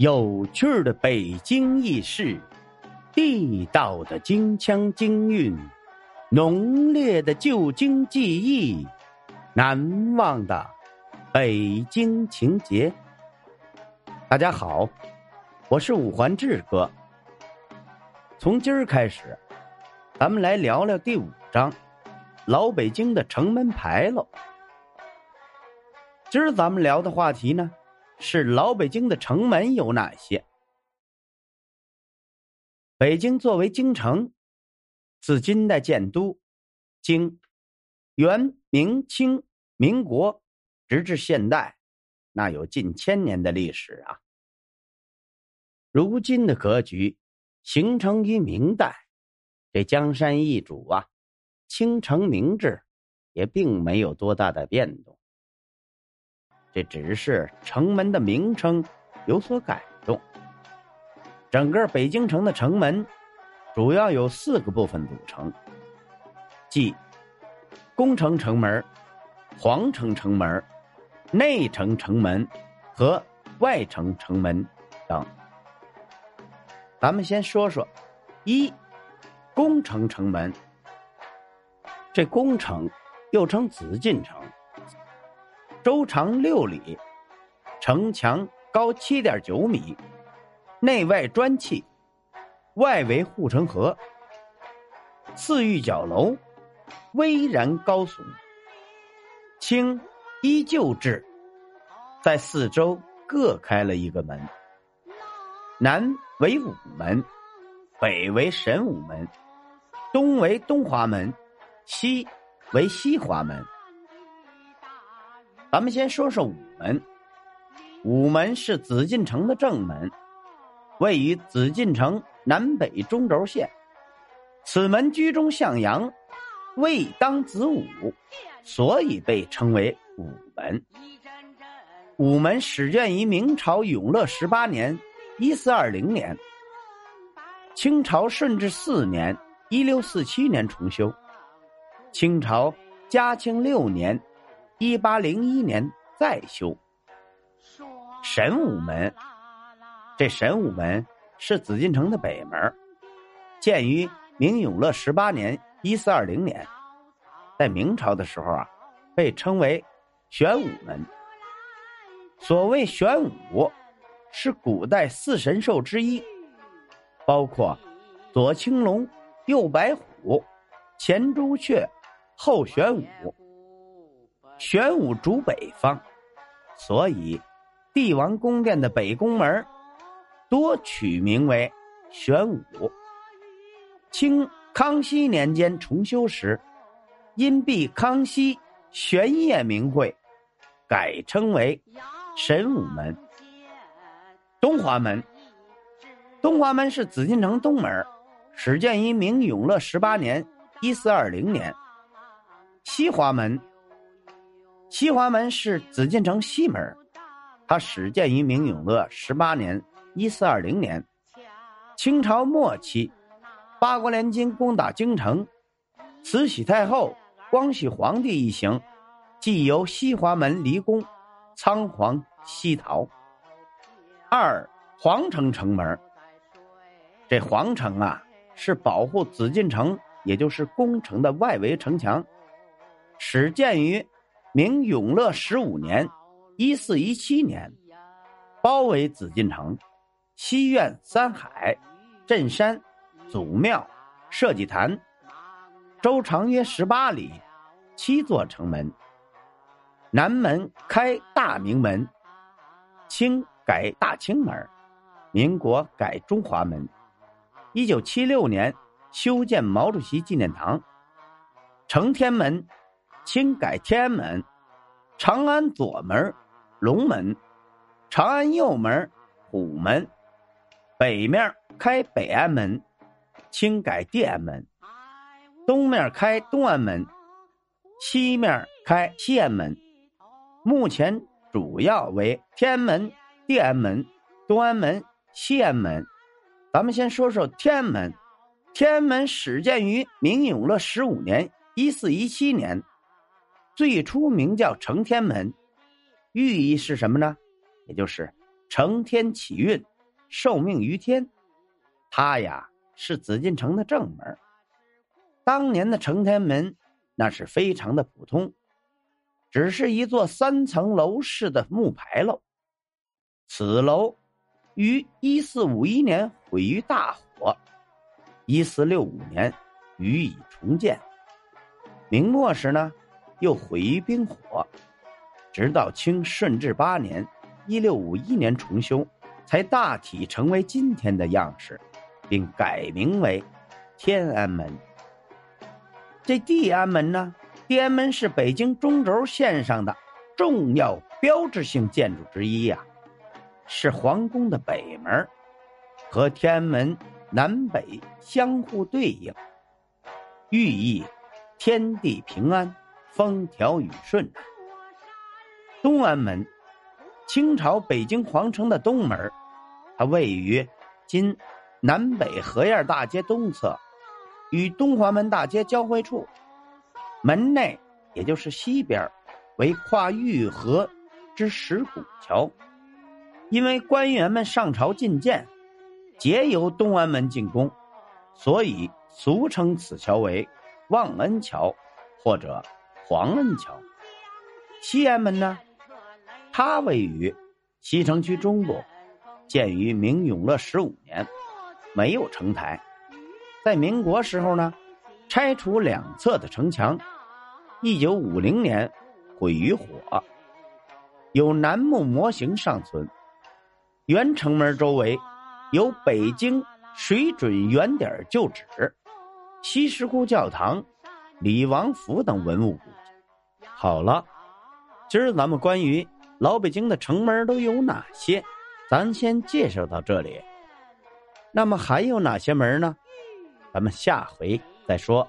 有趣的北京轶事，地道的京腔京韵，浓烈的旧京记忆，难忘的北京情节。大家好，我是五环志哥。从今儿开始，咱们来聊聊第五章——老北京的城门牌楼。今儿咱们聊的话题呢？是老北京的城门有哪些？北京作为京城，自金代建都，经，元、明、清、民国，直至现代，那有近千年的历史啊。如今的格局形成于明代，这江山易主啊，清城明制也并没有多大的变动。这只是城门的名称有所改动。整个北京城的城门主要有四个部分组成，即宫城城门、皇城城门、内城城门和外城城门等。咱们先说说一宫城城门。这宫城又称紫禁城。周长六里，城墙高七点九米，内外砖砌，外围护城河，四玉角楼，巍然高耸。清依旧制，在四周各开了一个门，南为午门，北为神武门，东为东华门，西为西华门。咱们先说说午门。午门是紫禁城的正门，位于紫禁城南北中轴线。此门居中向阳，未当子午，所以被称为午门。午门始建于明朝永乐十八年（一四二零年），清朝顺治四年（一六四七年）重修。清朝嘉庆六年。一八零一年再修神武门，这神武门是紫禁城的北门，建于明永乐十八年（一四二零年）。在明朝的时候啊，被称为玄武门。所谓玄武，是古代四神兽之一，包括左青龙、右白虎、前朱雀、后玄武。玄武主北方，所以帝王宫殿的北宫门多取名为玄武。清康熙年间重修时，因避康熙玄烨名讳，改称为神武门。东华门，东华门是紫禁城东门，始建于明永乐十八年（一四二零年）。西华门。西华门是紫禁城西门，它始建于明永乐十八年（一四二零年）。清朝末期，八国联军攻打京城，慈禧太后、光绪皇帝一行即由西华门离宫，仓皇西逃。二皇城城门，这皇城啊，是保护紫禁城，也就是宫城的外围城墙，始建于。明永乐十五年（一四一七年），包围紫禁城，西苑三海、镇山、祖庙、社稷坛，周长约十八里，七座城门。南门开大明门，清改大清门，民国改中华门。一九七六年修建毛主席纪念堂。承天门。清改天安门，长安左门龙门，长安右门虎门，北面开北安门，清改地安门，东面开东安门，西面开西安门。目前主要为天安门、地安门、东安门、西安门。咱们先说说天安门。天安门始建于明永乐十五年（一四一七年）。最初名叫承天门，寓意是什么呢？也就是承天启运、受命于天，它呀是紫禁城的正门。当年的承天门那是非常的普通，只是一座三层楼式的木牌楼。此楼于一四五一年毁于大火，一四六五年予以重建。明末时呢，又毁于兵火，直到清顺治八年（一六五一年）重修，才大体成为今天的样式，并改名为天安门。这地安门呢，地安门是北京中轴线上的重要标志性建筑之一呀，是皇宫的北门，和天安门南北相互对应，寓意。天地平安，风调雨顺。东安门，清朝北京皇城的东门，它位于今南北河沿大街东侧，与东华门大街交汇处。门内也就是西边，为跨玉河之石拱桥。因为官员们上朝觐见，皆由东安门进宫，所以俗称此桥为。望恩桥，或者黄恩桥。西安门呢，它位于西城区中部，建于明永乐十五年，没有城台。在民国时候呢，拆除两侧的城墙，一九五零年毁于火，有楠木模型尚存。原城门周围有北京水准原点旧址。西石窟教堂、李王府等文物。好了，今儿咱们关于老北京的城门都有哪些，咱先介绍到这里。那么还有哪些门呢？咱们下回再说。